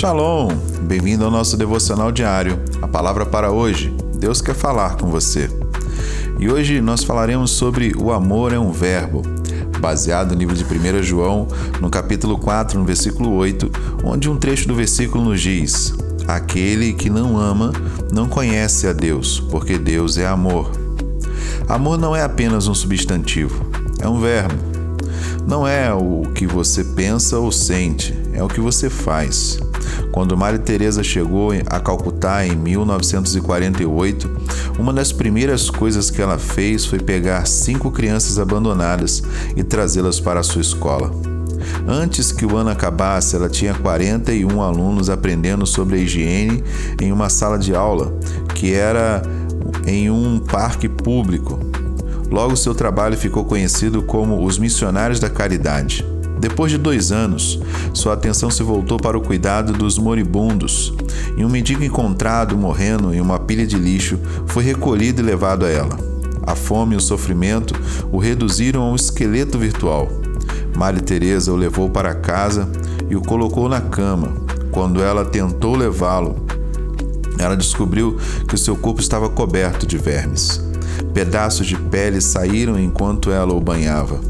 Shalom! Bem-vindo ao nosso devocional diário. A palavra para hoje: Deus quer falar com você. E hoje nós falaremos sobre o amor é um verbo, baseado no livro de 1 João, no capítulo 4, no versículo 8, onde um trecho do versículo nos diz: Aquele que não ama não conhece a Deus, porque Deus é amor. Amor não é apenas um substantivo, é um verbo não é o que você pensa ou sente, é o que você faz. Quando Maria Teresa chegou a Calcutá em 1948, uma das primeiras coisas que ela fez foi pegar cinco crianças abandonadas e trazê-las para a sua escola. Antes que o ano acabasse, ela tinha 41 alunos aprendendo sobre a higiene em uma sala de aula, que era em um parque público. Logo, seu trabalho ficou conhecido como os Missionários da Caridade. Depois de dois anos, sua atenção se voltou para o cuidado dos moribundos, e um mendigo encontrado morrendo em uma pilha de lixo foi recolhido e levado a ela. A fome e o sofrimento o reduziram a um esqueleto virtual. Maria Teresa o levou para casa e o colocou na cama. Quando ela tentou levá-lo, ela descobriu que o seu corpo estava coberto de vermes. Pedaços de pele saíram enquanto ela o banhava.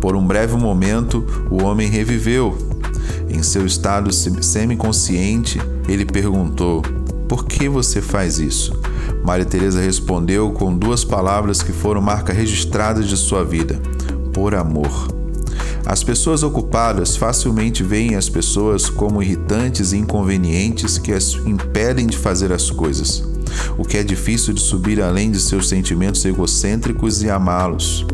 Por um breve momento, o homem reviveu. Em seu estado semiconsciente, ele perguntou: Por que você faz isso? Maria Teresa respondeu com duas palavras que foram marca registrada de sua vida: por amor. As pessoas ocupadas facilmente veem as pessoas como irritantes e inconvenientes que as impedem de fazer as coisas o que é difícil de subir além de seus sentimentos egocêntricos e amá-los.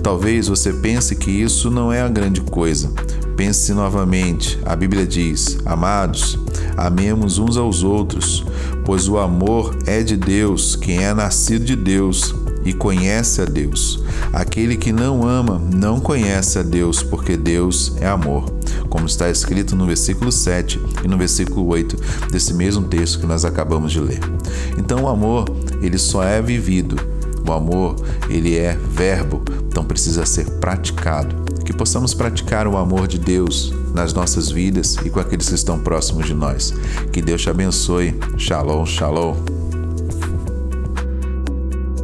Talvez você pense que isso não é a grande coisa. Pense novamente. A Bíblia diz: Amados, amemos uns aos outros, pois o amor é de Deus. Quem é nascido de Deus e conhece a Deus. Aquele que não ama não conhece a Deus, porque Deus é amor como está escrito no versículo 7 e no versículo 8 desse mesmo texto que nós acabamos de ler. Então o amor, ele só é vivido. O amor, ele é verbo, então precisa ser praticado. Que possamos praticar o amor de Deus nas nossas vidas e com aqueles que estão próximos de nós. Que Deus te abençoe. Shalom, shalom.